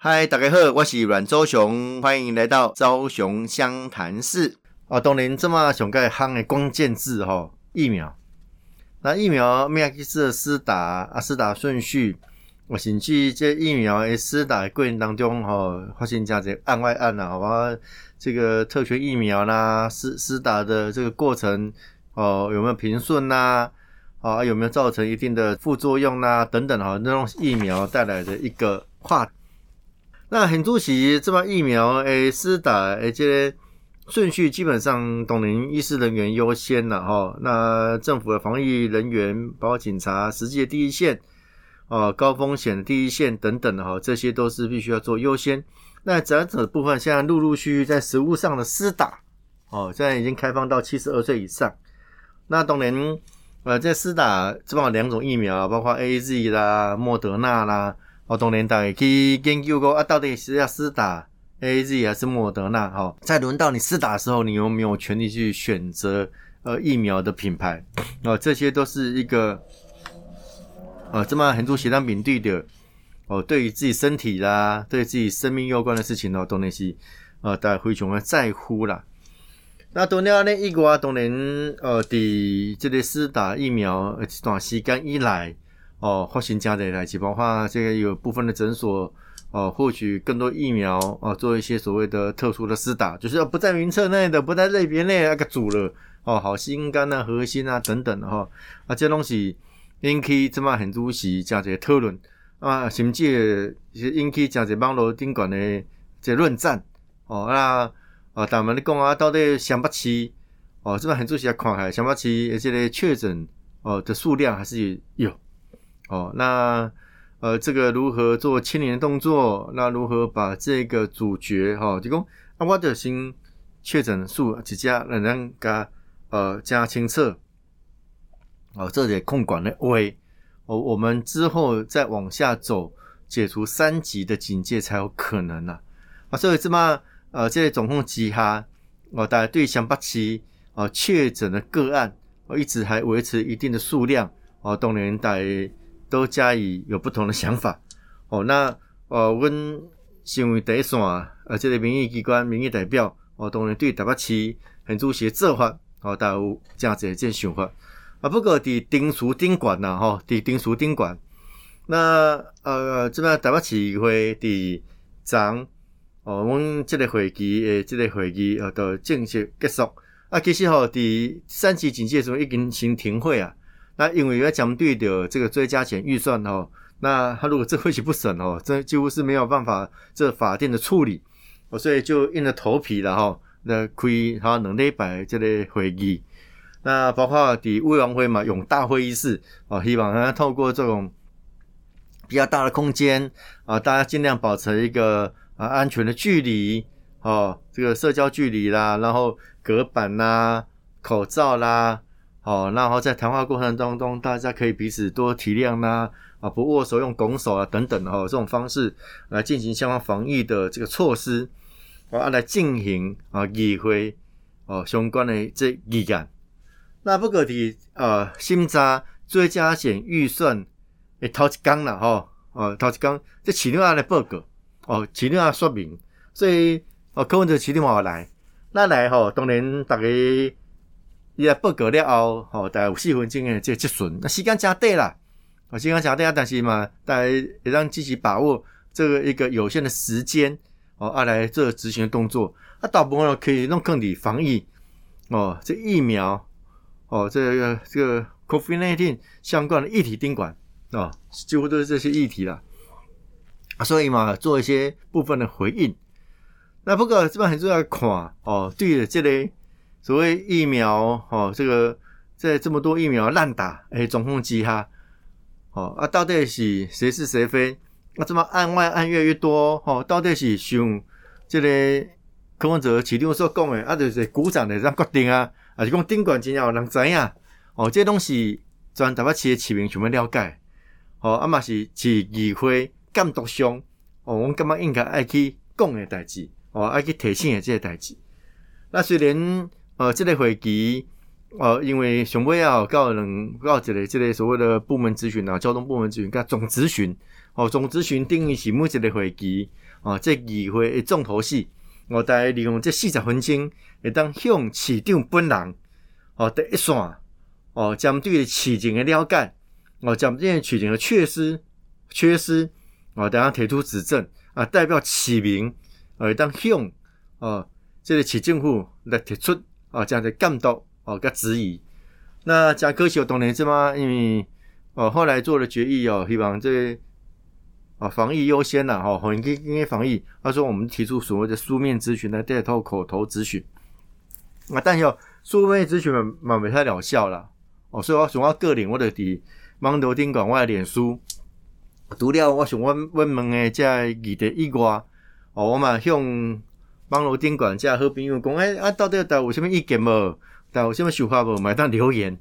嗨，大家好，我是阮周雄，欢迎来到周雄湘潭市。哦，当然这么上个夯的关键字吼，疫苗。那疫苗咩去设施打啊？施打顺序，我甚至这疫苗诶施打过程当中吼，发现这样子案外案呐，好吧？这个特权疫苗啦，施施打的这个过程哦，有没有平顺呐？啊，有没有造成一定的副作用呐？等等哈，那种疫苗带来的一个话。那很多时这帮疫苗诶施打诶这顺序基本上，董林医师人员优先了哈。那政府的防疫人员，包括警察，实际的第一线哦，高风险的第一线等等的哈，这些都是必须要做优先。那长者部分现在陆陆续续在食物上的施打哦，现在已经开放到七十二岁以上。那董林呃在施打这帮两种疫苗，包括 A Z 啦、莫德纳啦。哦，当年大家去研究过啊，到底是要施打 A Z 还是莫德纳？哈，在轮到你施打的时候，你有没有权利去选择呃疫苗的品牌？哦，这些都是一个呃这么很多血糖敏对的哦，对于自己身体啦，对自己生命有关的事情哦，当然是呃大家非常的在乎啦。那当年呢，一国当年呃，伫这个施打疫苗一段时间以来。哦，发生加的来几包括这个有部分的诊所哦，获取更多疫苗哦，做一些所谓的特殊的施打，就是要不在名册内的，不在类别内那个组了哦，好心肝啊、核心啊等等的哈，啊，这东西引起这么很多是加这讨论啊，甚至是引起加这网络顶管的这论战哦，那啊，咱们你讲啊，到底想不起哦，这么很多是要看下想不起这个确诊哦的数量还是有。哦，那呃，这个如何做牵连动作？那如何把这个主角哈，提供啊，我的新确诊数几加，让人加呃加清澈哦，这点控管的位哦，我们之后再往下走，解除三级的警戒才有可能呐啊，所以这么呃，这总共几哈哦，大家对香巴奇哦确诊的个案哦，一直还维持一定的数量哦，当年在。都加以有不同的想法哦。那呃，阮身为第一线呃，这个民意机关、民意代表哦，当然对台北市很主席做法哦，都有这样子一种想法啊。不过伫丁书顶管呐，吼，伫丁书顶管，那呃，这边台北市会伫昨哦，阮即个会期诶，即个会议呃，都正式结束啊。其实吼，伫三级警戒时候已经先停会啊。那因为要针对的这个追加钱预算哦，那他如果这会期不审哦，这几乎是没有办法这法定的处理，所以就硬着头皮了哈。那开他能力摆这类会议，那包括的委员会嘛，用大会议室哦，希望他透过这种比较大的空间啊，大家尽量保持一个啊安全的距离哦，这个社交距离啦，然后隔板啦、口罩啦。哦，然后在谈话过程当中，大家可以彼此多体谅呐，啊，不握手用拱手啊等等哈，这种方式来进行相关防疫的这个措施，啊，来进行啊议会哦相关的这议案。那不过的呃，新扎追加减预算诶，头一刚了哈，哦，头一刚这起另外的报告哦，起另外说明，所以哦，柯文哲起另外来，那来吼，当然大家。伊来报告了后，吼，大概有四分钟诶，这结束。那时间加短啦，哦，时间加短啊，但是嘛，大家也让积极把握这个一个有限的时间，哦，啊，来做执行的动作。啊，大部分可以弄更理防疫，哦，这疫苗，哦，这个这个 COVID-19 相关的议题盯管，哦，几乎都是这些议题啦。啊，所以嘛，做一些部分的回应。那不过这边很重要看，哦，对这类。所谓疫苗，哦，这个在这么多疫苗滥打，哎，总控机哈，哦啊，到底是谁是谁非？啊，这么案外案越来越多，哦，到底是像这个柯文哲市长所讲的，啊，就是鼓掌的这样决定啊，还是讲顶管真有人知影？哦，这东西全台北市的市民全部了解，哦，啊嘛是市议会监督上，哦，我感觉应该爱去讲的代志，哦，爱去提醒的这个代志。那虽然。呃，这个会议，呃，因为上尾啊，告人告一个这个所谓的部门咨询啊，交通部门咨询，甲总咨询，哦，总咨询定义是每一个会议，哦，这议会的重头戏，我大概利用这四十分钟，会当向市长本人哦第一线哦，将对市情的了解，哦，将这些市情的缺失缺失哦，等下提出指正啊，代表市民哦，当向哦，这个市政府来提出哦，这样的监督哦，甲质疑。那加可惜，当然是嘛，因为哦，后来做了决议哦，希望这啊防疫优先啦，哈，很应该防疫。他说我们提出所谓的书面咨询来代替口头咨询，啊，但是书面咨询嘛嘛没太疗效啦，哦，所以我想我个人我的伫网头顶讲我的脸书，除了我想问问问的这议题以外，哦，我嘛向网头顶管这好朋友讲，哎啊，到底有有什么意见无？但有什么想法无？买当留言。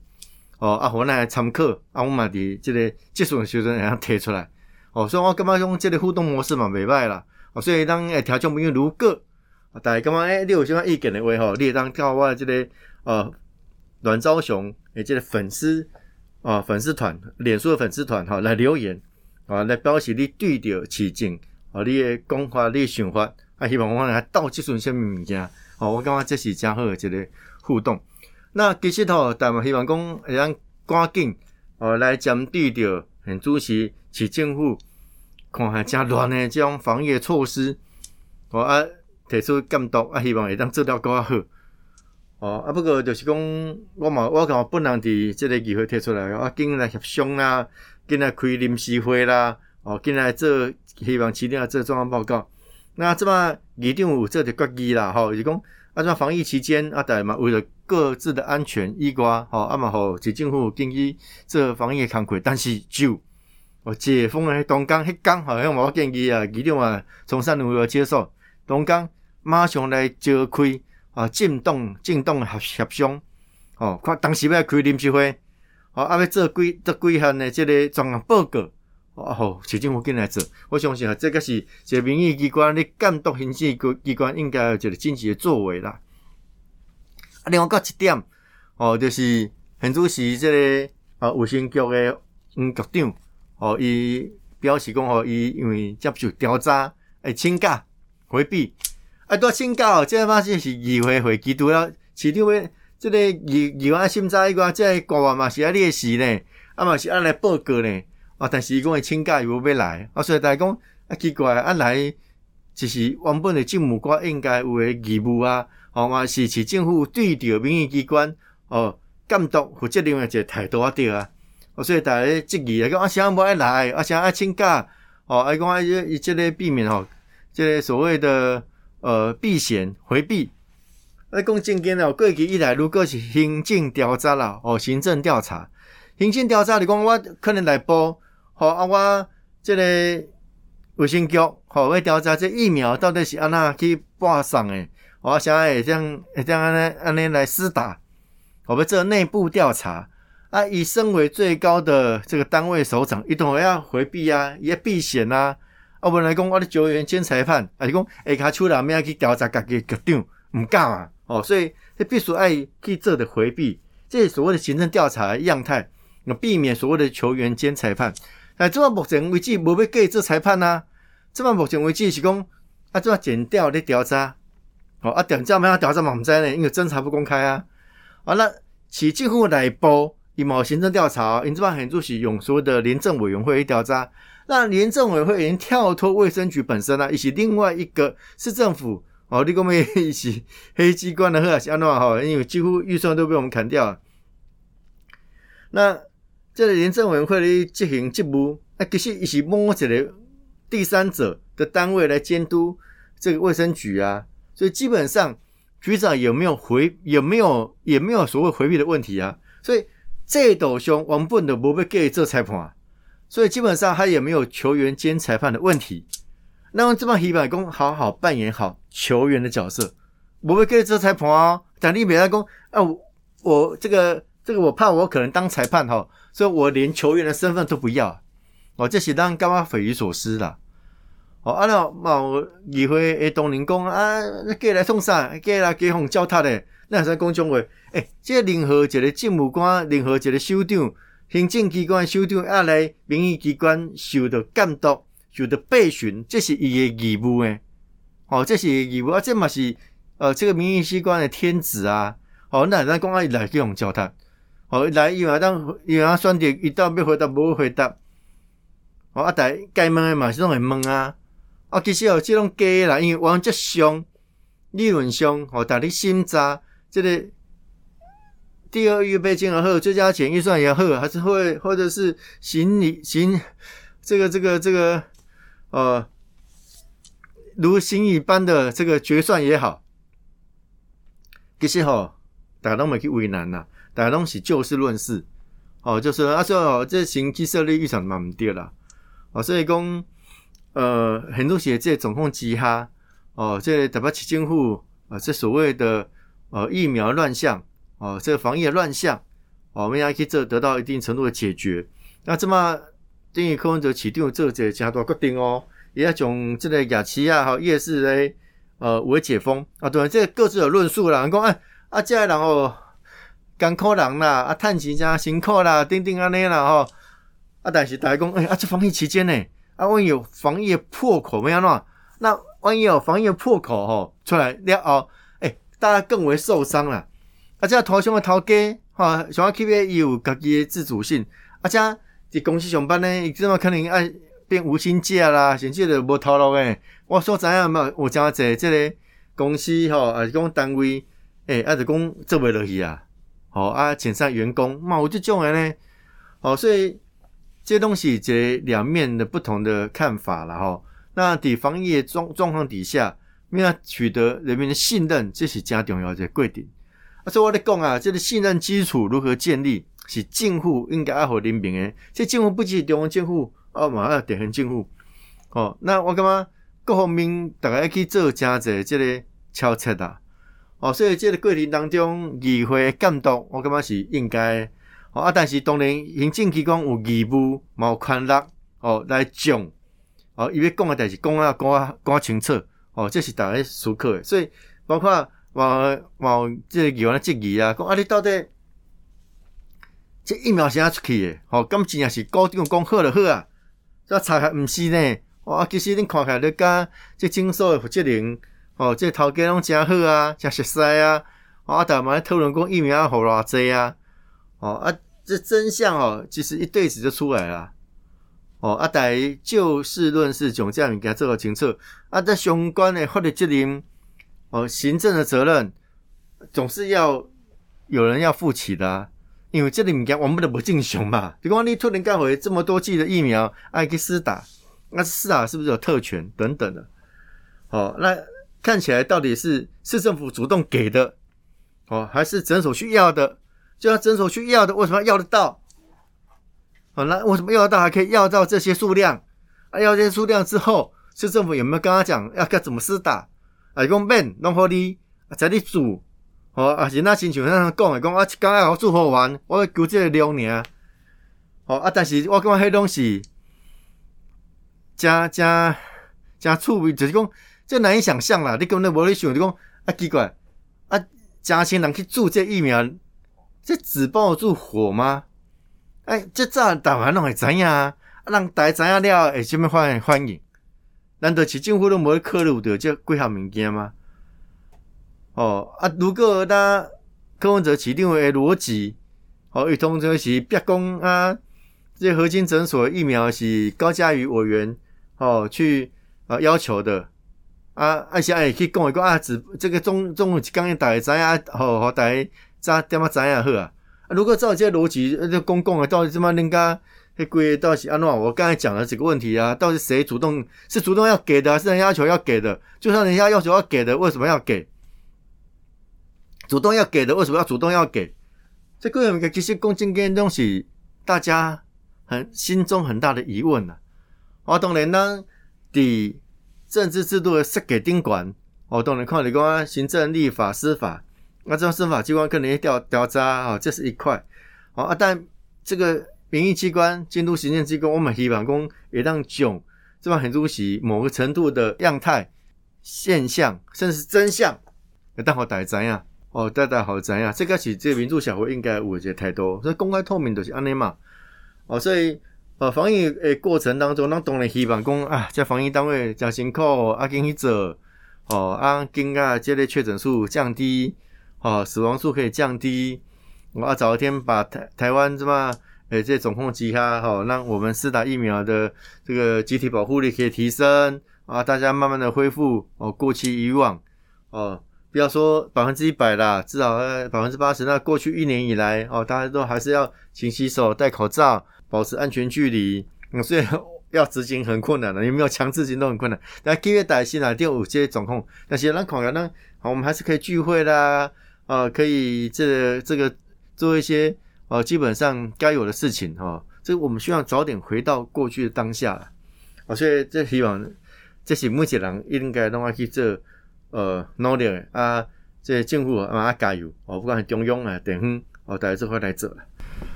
哦，啊，我来参考，啊，我嘛伫即个技术学生然后提出来。哦，所以我感觉用即个互动模式嘛袂歹啦，哦，所以当诶听众朋友如果大家感觉诶，你有什么意见的话吼，你当到我即个呃阮昭雄诶即个粉丝啊粉丝团，脸书的粉丝团哈来留言。啊，来表示你对着市政啊你诶讲法、你诶想法，啊，希望我来倒即阵什物物件，哦，我感觉这是真好诶一个互动。那其实吼，但嘛希望讲会当赶紧哦来针对着很主席市政府看下真乱的这种防疫措施，哦啊提出监督啊，希望会当做了较好。哦啊，不过就是讲我嘛，我感觉本人伫即个议会提出来，啊，紧来协商啦，紧来开临时会啦，哦，紧来做希望市长做状况报告。那这么议长有做着决议啦，吼，是讲啊，这防疫期间啊，大家嘛为了各自的安全依挂，吼，啊嘛吼，市政府建议做防疫工作，但是就哦解封诶，东江迄工好像无建议啊，伊定啊从善如何接受，东江马上来召开啊进动进动协协商，哦，看当时要开临时会，哦，啊要做几做几项诶，即个专项报告，哦，市政府进来做，我相信啊，这个是一个民意机关咧监督行政机机关应该有一个积极诶作为啦。啊另外，搁一点哦，就是很主席这个啊卫生局的嗯局长哦，伊表示讲哦，伊因为接受调查，会请假回避，啊，多请假哦，这嘛是是议会会议拄了，市长要这个议议员审查一个，这官员嘛是要列席呢，啊嘛是要来报告呢，啊，但是伊讲伊请假又要来，啊，所以大家讲啊奇怪，啊来就是原本的政务官应该有诶义务啊。哦嘛是市政府对着民意机关哦监督负责任诶一个态度啊对啊，哦所以大家质疑啊讲啊啥无爱来啊啥爱请假哦啊讲啊伊即个避免吼即个所谓的呃避嫌回避啊讲正经哦过去以来如果是行政调查啦哦行政调查行政调查你讲我可能来报吼啊我即个卫生局吼要调查这疫苗到底是安那去播送诶我想会这样会这样安尼安尼来施打，我们做内部调查啊，以身为最高的这个单位首长，一定要回避啊，也避险啊。啊，本来讲我的球员兼裁判，啊，是讲下卡出来咩去调查家己局长，唔敢啊。哦，所以这必须爱去做的回避，这是所谓的行政调查样态，那避免所谓的球员兼裁判。啊，这么目前为止无要计做裁判啊，这么目前为止是讲啊，这么剪掉咧调查。哦啊，调查咩啊？调查嘛唔知呢，因为侦查不公开啊。啊，那市政府内部伊冇行政调查，因这帮很主席用所谓的廉政委员会去调查。那廉政委员会已经跳脱卫生局本身啦，以及另外一个市政府哦，你讲咩 一起黑机关的呵，相当好，因为几乎预算都被我们砍掉。那这个廉政委员会的执行职务，啊，其实伊是摸一个第三者的单位来监督这个卫生局啊。所以基本上，局长有没有回，有没有也没有所谓回避的问题啊。所以这斗兄王笨的不被给这裁判，所以基本上他也没有球员兼裁判的问题。那么这帮黑板工好好扮演好球员的角色，不被给这裁判啊。但你别来讲啊，我这个这个我怕我可能当裁判哈，所以我连球员的身份都不要。哦，这是让干嘛匪夷所思啦。哦，啊那某议会诶，当年讲啊，过来创啥？过来给互教他的，那是讲种话。诶，这任何一个政务官，任何一个首长，行政机关首长，要来民意机关受到监督，受到备询，这是伊的义务诶。哦，这是义务啊，这嘛是呃这个民意机关的天职啊。哦，那咱讲啊，来去用交谈。哦，来伊话当伊话选择一到要回答无回答。哦，啊，但该问的嘛是拢会问啊。啊，其实哦，即种假啦，因为往则上理论上，哦，但你审查这个第二预备金也好，追加钱预算也好，还是会或者是行李行这个这个这个呃，如行一般的这个决算也好，其实吼，大家拢袂去为难呐，大家拢是就事论事，哦，就是啊说哦，这行基设立预算嘛唔对啦，哦，所以讲。呃，很多写这总控机哈，哦，这特别市政府啊，这所谓的呃疫苗乱象，哦，这防疫的乱象，哦，我们要去这得到一定程度的解决。那这么等于柯文哲起定这这加多决定哦，也要从这个雅琪亚和夜市嘞，呃，为解封啊，对，这各自有论述啦。讲哎，啊，这人哦，艰苦人啦，啊，趁钱加辛苦啦，等等安尼啦吼，啊，但是大家讲，哎，啊，这防疫期间呢？啊，万一有防疫破口没安怎，那万一有防疫破口吼出来了后，哎，大家更为受伤了。啊，这头上的头家哈，想要 keep 有家己的自主性，啊，这伫公司上班呢，伊怎么可能爱变无薪假啦？甚至就无头路诶。我所知影嘛，有真济即个公司吼，啊是讲单位，诶，啊是讲做袂落去啊，哦啊遣散员工，嘛有即种诶呢，哦，所以。这些东西这两面的不同的看法了哈。那底防疫状状况底下，要取得人民的信任，这是加重要的规定。啊，所以我咧讲啊，这个信任基础如何建立，是政府应该爱护人民的。这政府不只是中央政府，哦，嘛要地方政府。哦，那我感觉各方面大家去做加济这个敲策啊。哦，所以这个过程当中，议会监督，我感觉是应该。哦啊！但是当然，行政机关有义务、有权力哦，来讲哦，伊要讲的代志，讲啊，讲啊，讲啊清楚哦，这是大家思考的。所以，包括往往这个议员的质疑啊，讲啊，你到底这疫苗是怎出去的？哦，咁真正是高定讲好就好啊，这查下毋是呢？哦，其实恁看起来，你讲这诊所的负责人哦，这头家拢真好啊，真熟悉啊，啊，大家讨论讲疫苗好偌济啊，哦啊。这真相哦，其实一对子就出来了。哦，啊，在就事论事，总这样你给他做个清楚。啊，这相关的法律责任，哦，行政的责任，总是要有人要负起的。因为这里物件我们都不正常嘛。比如你突然干回这么多剂的疫苗，爱去施打，那施打是不是有特权等等的？哦，那看起来到底是市政府主动给的，哦，还是诊所需要的？就要诊所去要的，为什么要得到？好，那为什么要得到还可以要到这些数量？啊，要这些数量之后，市政府有没有跟他讲要该怎么施打？啊，讲免弄好你，在你煮，哦，啊是那亲像那讲的，讲啊，刚刚好做好完，我求这个量尔。哦啊，但是我感觉迄东西，加加加趣味，就是讲这难以想象啦。你根本无咧想，你讲啊奇怪，啊，加钱人去注这疫苗。这纸包得住火吗？哎，这咋台湾拢会知影啊？让大家知影了，会什么欢欢迎？难道市政府都无考虑到这几项物件吗？哦啊，如果他柯文哲起定为逻辑，哦，一通就是别讲啊，这核心诊所疫苗是高价于委员哦去啊要求的啊，而且也可以讲一个啊，纸这个中中午刚刚大家知影，好好大家。咋点么怎样好啊？如果照这逻辑，这公共的到底怎么人家那规到底安怎？我刚才讲了几个问题啊，到底谁主动是主动要给的，还是人家要求要给的？就算人家要求要给的，为什么要给？主动要给的，为什么要主动要给？这个其实公正跟东西，大家很心中很大的疑问呐。我当然呢，第政治制度的设给宾管，哦当然看你讲行政、立法、司法。那这种司法机关可能会调调查啊，这是一块哦啊。但这个民意机关、监督行政机关，我们希望讲也让囧这帮很多是某个程度的样态、现象，甚至是真相，要大好大怎样？哦，大大好知样？这个是这民主社会应该有这态度，所以公开透明都是安尼嘛。哦，所以呃防疫诶过程当中，咱当然希望讲啊，这防疫单位真辛苦，啊，紧去做，哦，啊，紧啊，这类确诊数降低，哦，死亡数可以降低，我啊，早一天把台台湾什么诶这总控集哈，好，让我们施打疫苗的这个集体保护力可以提升，啊，大家慢慢的恢复哦，过去以往哦。不要说百分之一百啦，至少百分之八十。那过去一年以来，哦，大家都还是要勤洗手、戴口罩、保持安全距离。嗯，所以 要执行很困难的，有没有强制行动很困难。但七月底新啊，第五阶总控，那些那考员呢？好，我们还是可以聚会啦，啊，可以这这个做一些哦，基本上该有的事情哈。这我们希望早点回到过去的当下了。啊，所以这希望这是目前人应该拢要去做。呃，努力啊！这政府啊，加油哦！不管是中央啊、地方哦，大家都会来做啦。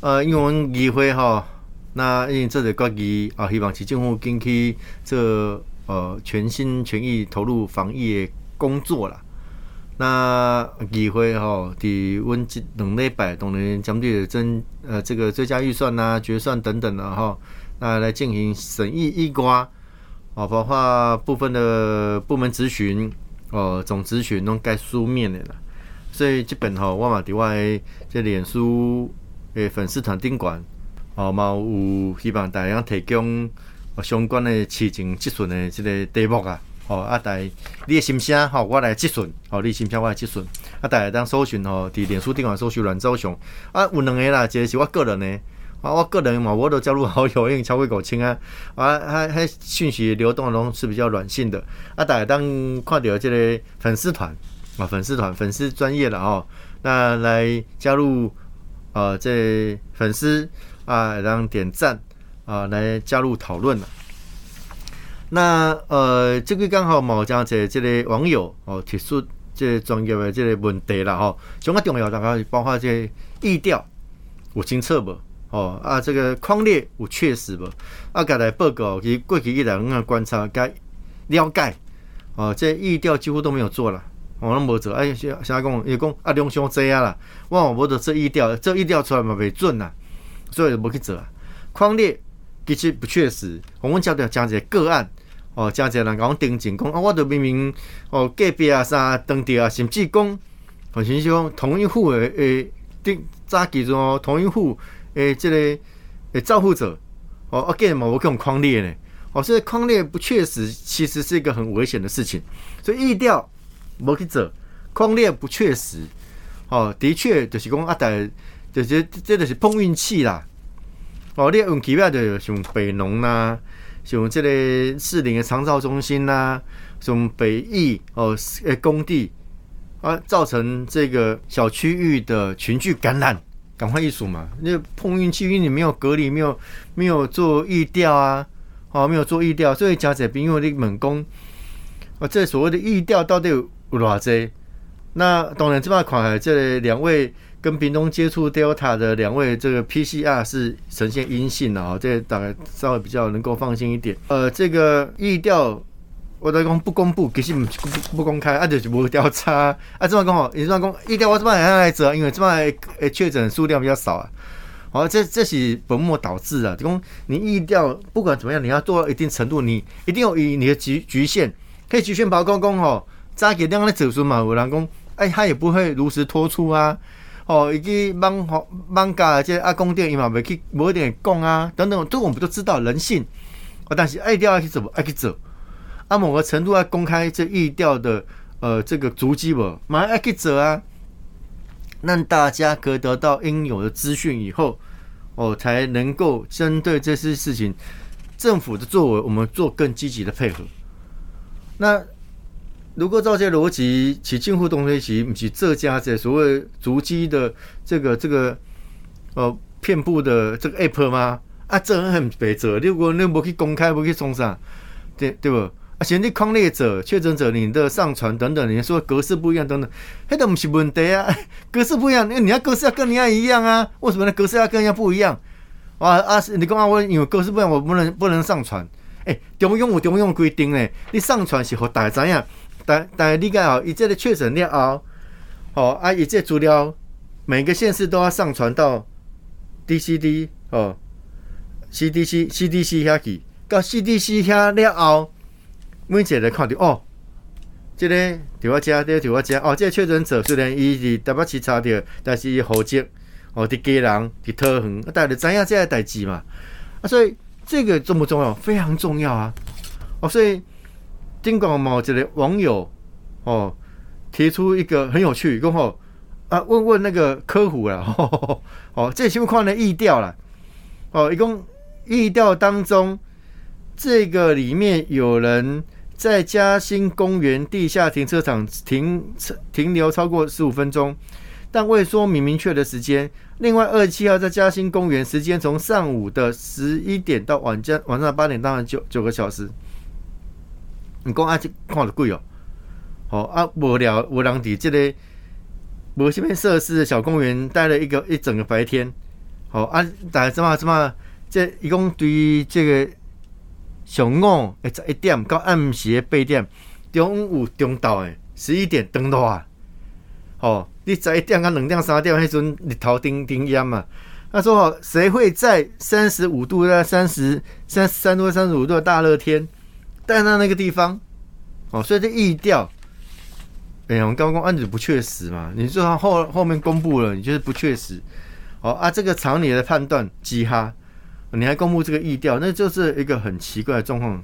呃，因为议会哈，那因为这个决议啊，希望是政府近期这呃全心全意投入防疫的工作啦。那议会哈，伫阮即两礼拜当然针对增呃这个追加预算呐、决算等等的哈，那来进行审议议瓜哦，包括部分的部门咨询。哦，总咨询拢该书面的啦，所以即本吼我嘛伫我诶即脸书诶粉丝团顶管哦，嘛有希望大家提供相关的市情咨询的即个题目啊，哦啊，大家你的心声吼，我来咨询，哦，你心声我来咨询，啊，大家当搜寻吼，伫脸书顶管搜寻阮周雄，啊，有两个啦，一个是我个人的。啊，我个人嘛，我都加入好友，因为超过五千啊，啊，还还讯息流动拢是比较软性的。啊，大家当看到这个粉丝团啊，粉丝团粉丝专业的哦，那来加入啊，这粉丝啊，让点赞啊，来加入讨论了。那呃，这个刚好某家这这个网友哦提出这专业的这个问题了哈，上个重要大概包括这意调有清澈不？哦啊，这个框列有确实无？啊，该来报告，其过去一两年观察，该了解哦，这意调几乎都没有做了，我拢无做。哎，现在讲伊讲啊，量伤济啊啦，我无得这意调，这意调出来嘛未准呐，所以无去做。框列其实不确实，我们叫做讲一个案哦，讲一个人讲定情讲啊，我都明明哦隔壁啊啥当地啊，甚至讲好像是讲同一户诶诶，定早记住哦，同一户。诶，这个诶，照护者哦，again 嘛，我讲框列呢，哦，所以框列不确实，其实是一个很危险的事情。所以意调无去做，框列不确实，哦，的确就是讲啊，但就是这就是碰运气啦。哦，你运气歹就像北农啦，像这个市林的长照中心啦，像北艺哦，诶工地啊，造成这个小区域的群聚感染。赶快一数嘛！那碰运气，因为你没有隔离，没有没有做预调啊，哦，没有做预调，所以加者兵因为你猛攻啊，这所谓的预调到底有偌济？那当然这块款这两位跟屏东接触 Delta 的两位，这个 PCR 是呈现阴性的啊，这大概稍微比较能够放心一点。呃，这个预调。我在讲不公布，其实不不公开，啊，就是无调查，啊，这么讲吼，你这么讲，一调我这么还来做，因为这么诶确诊数量比较少啊，好，这这是本末倒置啊，讲你意调不管怎么样，你要做到一定程度，你一定要以你的局局限，可以局限包公公吼，早给两个走出嘛，有人讲，哎，他也不会如实托出啊，哦，以及帮好帮家这阿公店伊嘛未去无一点讲啊，等等，这我们都知道人性，啊，但是爱调要去走，爱去走。啊，某个程度要公开这意调的呃这个足迹不，马上去走啊，让大家可得到应有的资讯以后，哦，才能够针对这些事情，政府的作为，我们做更积极的配合。那如果照这逻辑，其近乎东西其其这家这所谓足迹的这个这个呃遍布的这个 app 吗？啊，这很白做，如果你不去公开，不去冲上，对对不？而且你抗列者、确诊者，你的上传等等，你说格式不一样等等，那都不是问题啊。格式不一样，那你要格式要跟人家一样啊？为什么呢？格式要跟人家不一样？啊啊！你刚刚我因为格式不一样，我不能不能上传。哎，中央有中央规定呢，你上传是和大家怎样？但但理解哦，以这个确诊了后，哦啊，以这资料每个县市都要上传到 DCD 哦。CDC CDC 遐去，到 CDC 遐了后，每一个人看到哦，即个伫我遮，即个伫我遮，哦，即个确诊者虽然伊是台北市查着，但是伊户籍哦伫家人伫桃园，大家知影即个代志嘛？啊，所以这个重不重要？非常重要啊！哦，所以尽管某一个网友哦提出一个很有趣，讲吼啊，问问那个客户啦，哦，这情况呢意调了，哦，一共意调当中，这个里面有人。在嘉兴公园地下停车场停车停留超过十五分钟，但未说明明确的时间。另外，二十七号在嘉兴公园时间从上午的十一点到晚间晚上八点，当然九九个小时。你讲啊，这看得贵哦。好啊，无聊无人伫即个无什么设施的小公园待了一个一整个白天。好啊，大家怎么怎么这一共对于这个。上午诶十一点到暗时八点，中午中昼诶十一点登落啊！哦，你十一点到两点三点迄阵日头顶顶烟嘛？他说：“哦，谁会在三十五度、在三十三三度、三十五度的大热天待在那个地方？”哦，所以这意调，哎呀，我们刚刚案子不确实嘛？你说后后面公布了，你就是不确实。哦啊，这个常理的判断，鸡哈。你还公布这个意调，那就是一个很奇怪的状况。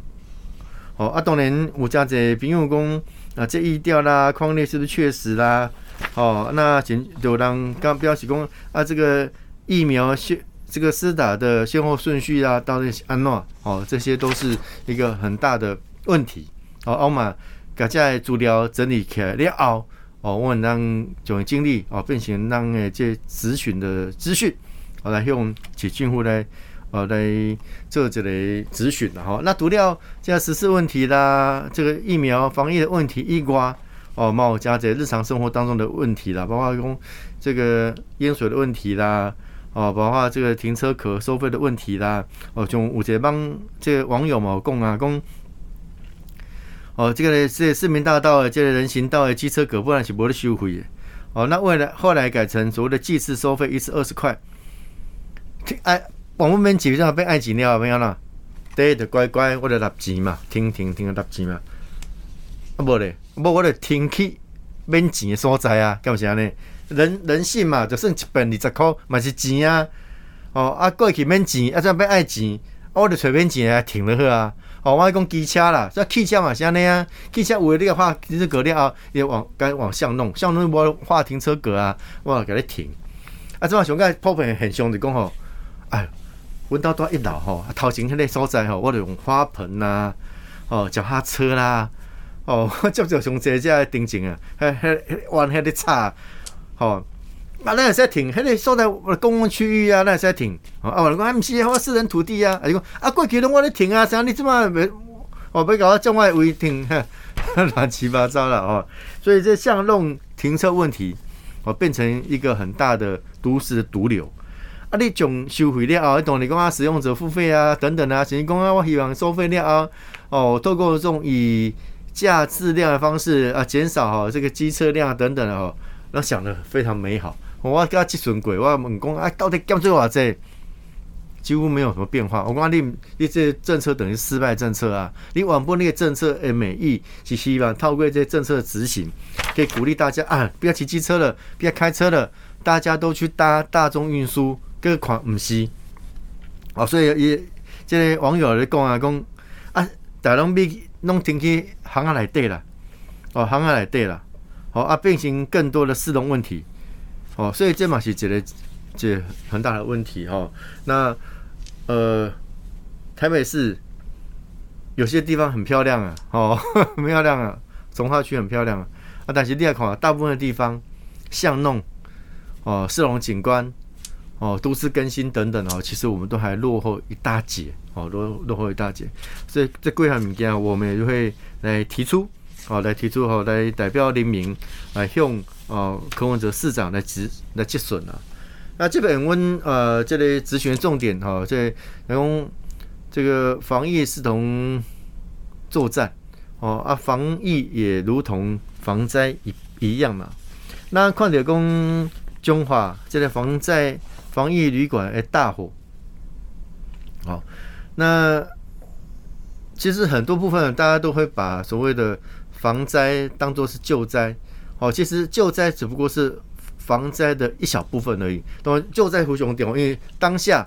哦，啊，当然我家这朋友讲啊，这意调啦，框列是不是确实啦？哦，那前有人刚标示讲啊，这个疫苗是这个施打的先后顺序啊，到底安诺哦，这些都是一个很大的问题。哦，奥马把这资料整理起来了后，哦，我们让总经理哦，变成让诶这咨询的资讯，我来用起进户来。哦，来做这个咨询的哈。那除了这十四问题啦，这个疫苗防疫的问题一瓜哦，冒加在日常生活当中的问题啦，包括用这个淹水的问题啦，哦，包括这个停车可收费的问题啦，哦，从五节帮这个网友嘛供啊供，哦，这个是市民大道的这个人行道的机车可不然是无得收费的哦。那未来后来改成所谓的计次收费，一次二十块，哎。往我们基本上被爱钱了，没有啦？对，就乖乖，我就纳钱嘛，停停停，纳钱嘛。啊，无咧，无我咧停去免钱的所在啊，干啥呢？人人性嘛，就算一百二十块嘛是钱啊。哦，啊过去免钱，啊怎被爱钱？我就随便钱啊，停了去啊。哦，我讲机车啦，这汽车嘛是安尼啊。汽车为你个画停车格了后，也往该往上弄，向弄无画停车格啊，我给你停。啊，这嘛上个普遍现象就讲吼，哎。闻到多一楼吼，头前迄个所在吼，我就用花盆呐，哦，脚踏车啦，哦，接着上这只定情啊，迄迄往迄个叉，吼，啊，那也是停，迄个所在公共区域啊，那也是停，啊，我讲啊，毋是我私人土地啊，啊，讲啊，过去拢我咧停啊，啥你即么没，哦，别搞境外违停，乱七八糟了哦，所以这巷弄停车问题，哦，变成一个很大的都市的毒瘤。啊！你从收费了后，当你讲啊，使用者付费啊，等等啊，甚至讲啊，我希望收费了啊，哦，透过这种以价质量的方式啊，减少哈这个机车量等等的哦，那想的非常美好。我跟他计算过，我问讲啊，到底减做偌济？几乎没有什么变化。我讲你，你这政策等于失败政策啊！你网播那个政策的美意是希望透过这些政策的执行，可以鼓励大家啊，不要骑机车了，不要开车了，大家都去搭大众运输。个款毋是，哦，所以伊即个网友咧讲啊，讲啊，大拢比拢停去行啊内底啦，哦，行啊内底啦，哦啊，变形更多的市容问题，哦，所以这嘛是一个这很大的问题哈。那呃，台北市有些地方很漂亮啊，哦，很漂亮啊，从化区很漂亮啊，啊，但是你看大部分的地方巷弄，哦，市容景观。哦，都市更新等等哦，其实我们都还落后一大截哦，落落后一大截，所以这贵项物件，我们也就会来提出，哦，来提出哦，来代表人民来向哦柯文哲市长来质来质询啊。那这本问呃，这类咨询重点哈，这用这个防疫是同作战哦啊，防疫也如同防灾一一样嘛。那况且讲中华这类防灾。防疫旅馆诶大火，好，那其实很多部分大家都会把所谓的防灾当做是救灾，好，其实救灾只不过是防灾的一小部分而已。当救灾胡熊点，因为当下，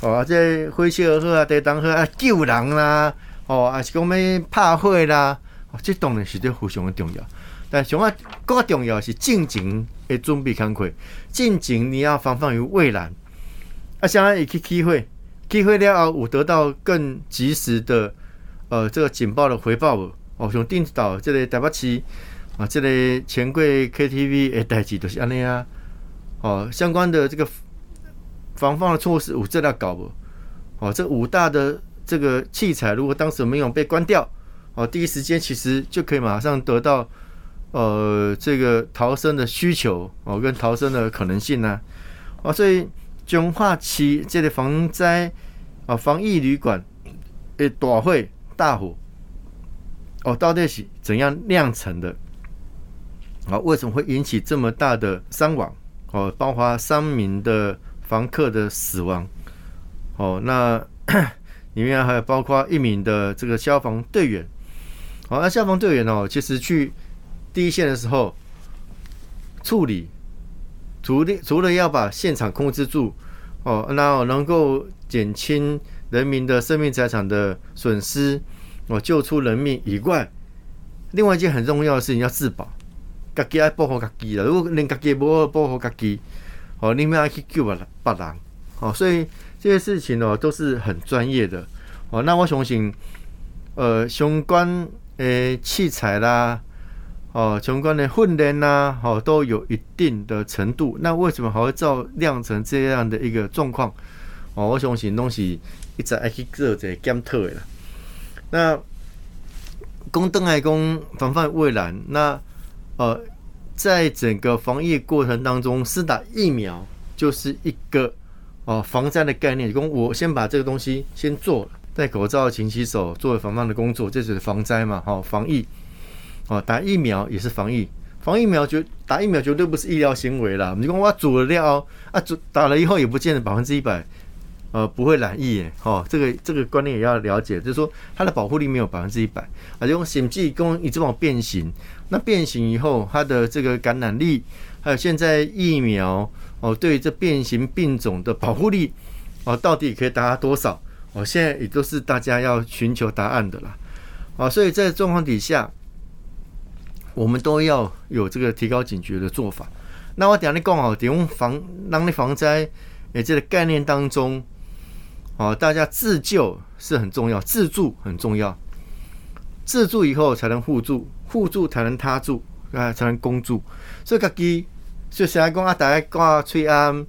哦，这灰气而喝啊，得当喝啊，救人啦，哦，还是讲咩拍火啦，哦，这当然是对非常的重要。但上啊更重要是进前的准备工作，进前你要防范于未然。啊，相当于去机会，机会了后有得到更及时的呃这个警报的回报哦，像定岛这个台北市啊，这个钱柜 KTV 诶代志都是安尼啊。哦，相关的这个防范的措施有这样搞不？哦，这五大的这个器材如果当时没有被关掉，哦，第一时间其实就可以马上得到呃这个逃生的需求哦，跟逃生的可能性呢。哦，所以。中化区这个防灾啊，防疫旅馆诶大会大火哦，到底是怎样酿成的？啊，为什么会引起这么大的伤亡？哦，包括三名的房客的死亡。哦，那 里面还有包括一名的这个消防队员。好，那消防队员哦，其实去第一线的时候处理。除了除了要把现场控制住，哦，那能够减轻人民的生命财产的损失，哦，救出人命以外，另外一件很重要的事情要自保，家己要保护家己了。如果连家己无保护家己，哦，你们要去救别别人，哦，所以这些事情哦都是很专业的，哦，那我相信，呃，相关诶器材啦。哦，相关的训练呐，哦，都有一定的程度。那为什么还会造酿成这样的一个状况？哦，我相信东西一直爱去做一个检讨的啦。那供灯来供防范未然。那呃，在整个防疫过程当中，施打疫苗就是一个哦防灾的概念。供我先把这个东西先做了，戴口罩、勤洗手，做防范的工作，这就是防灾嘛？好，防疫。哦，打疫苗也是防疫，防疫苗绝打疫苗绝对不是医疗行为啦。你讲我煮了料啊，煮打了以后也不见得百分之一百，呃，不会染疫耶。哦，这个这个观念也要了解，就是说它的保护力没有百分之一百，啊，用险剂跟你这种变形，那变形以后它的这个感染力，还有现在疫苗哦，对这变形病种的保护力哦，到底可以达到多少？哦，现在也都是大家要寻求答案的啦。啊，所以在状况底下。我们都要有这个提高警觉的做法。那我等下你讲好，点用防让你防灾，诶，这个概念当中，哦，大家自救是很重要，自助很重要。自助以后才能互助，互助才能他助，啊，才能公助。所以，家己就现在讲啊，大家挂吹安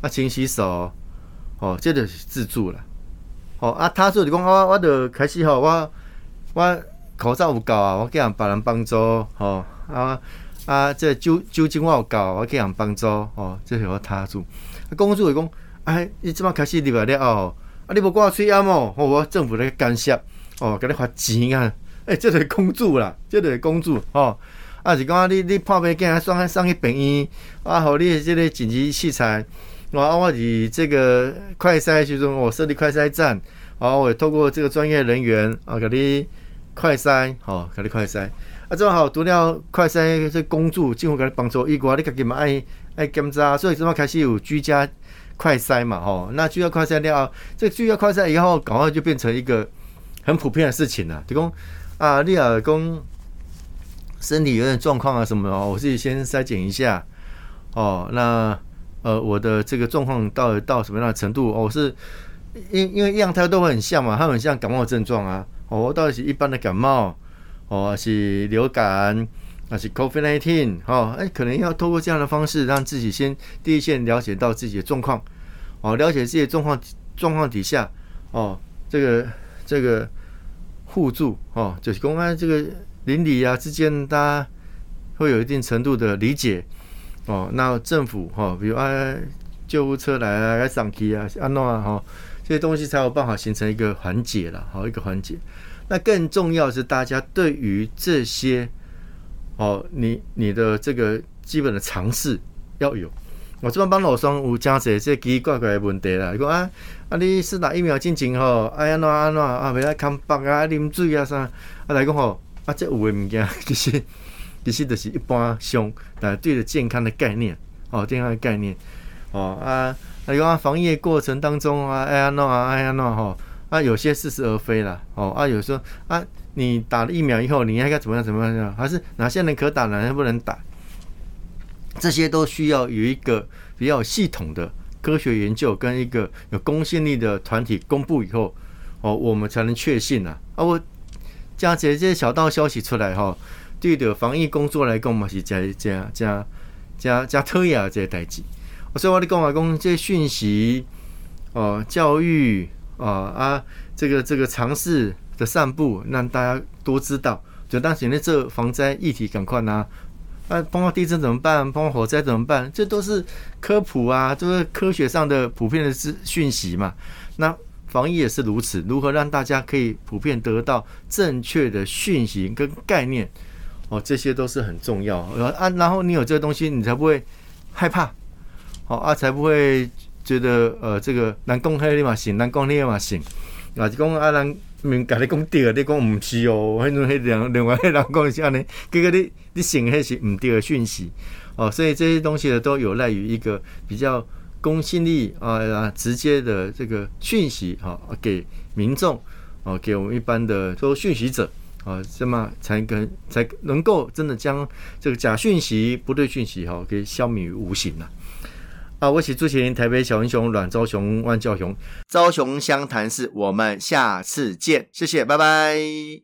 啊，勤洗手，哦，这就是自助了。哦，啊，他助就讲我，我就开始吼，我我。口罩有够啊，我给人别人帮助，吼啊啊！这酒酒精我有够，我给人帮助，哦，这是我他助。公主就讲，哎，你即马开始入来了哦，啊，你无挂吹烟哦，我政府来干涉，哦，给你发钱啊，哎，这是公主啦，这是公主，哦，啊是讲你你破病给人送送去病院，啊，好，你这个紧急器材，我我是这个快筛时阵，我设立快筛站，好，我透过这个专业人员啊，给你。快筛，吼，给你快筛。啊，正好除了快筛这工作，政府给你帮助以外，你家己嘛爱爱检查，所以这么开始有居家快筛嘛，吼。那就要快筛了，这就要快筛以后，赶快就变成一个很普遍的事情了。就讲啊，你啊讲身体有点状况啊什么的，我自己先筛检一下。哦，那呃，我的这个状况到到什么样的程度？哦，是因因为样态都很像嘛，它很像感冒症状啊。哦，到底是一般的感冒，哦，是流感，那是 COVID-19？哦，哎，可能要透过这样的方式，让自己先第一线了解到自己的状况，哦，了解自己的状况状况底下，哦，这个这个互助，哦，就是公安这个邻里啊之间，大家会有一定程度的理解，哦，那政府哈，比如啊救护车来啊，来上去啊，安诺啊，哈。这些东西才有办法形成一个缓解了，好一个缓解。那更重要是大家对于这些，哦，你你的这个基本的常识要有，我这边帮老双有真侪这奇奇怪怪的问题啦。伊讲啊啊，你是打疫苗进前吼，哎安怎安怎啊，袂来看北啊，啉水啊啥，啊来讲吼，啊这有诶物件其实其实就是一般上，但对着健康的概念，哦，健康的概念，哦啊，啊讲防疫过程当中啊，哎安怎啊，哎安怎吼，啊有些似是而非啦，哦啊有时候啊，你打了疫苗以后，你应该怎么样怎么样，还是哪些人可打，哪些不能打？这些都需要有一个比较系统的科学研究跟一个有公信力的团体公布以后，哦，我们才能确信啊。啊，我加这些小道消息出来哈，对的防疫工作来讲嘛是加加加加加特雅这些代志。所以我哋讲啊，讲这些讯息哦，教育啊啊，这个这个尝试的散布，让大家多知道。就当前的这防灾议题，赶快拿。啊，碰到地震怎么办？碰到火灾怎么办？这都是科普啊，就是科学上的普遍的资讯息嘛。那防疫也是如此，如何让大家可以普遍得到正确的讯息跟概念？哦，这些都是很重要啊。然后你有这个东西，你才不会害怕，哦啊，才不会觉得呃，这个难攻黑立马行，难攻立马行啊，讲啊，人。明甲你讲对啊，你讲毋是哦，迄种迄两另外迄人讲是安尼，结果你你信迄是毋对的讯息哦，所以这些东西呢，都有赖于一个比较公信力啊直接的这个讯息哈，给民众哦，给我们一般的说讯息者啊，这么才跟才能够真的将这个假讯息、不对讯息哈，给消灭于无形了。啊！我是朱麒麟台北小英雄阮昭雄、万教雄，昭雄湘潭市，我们下次见，谢谢，拜拜。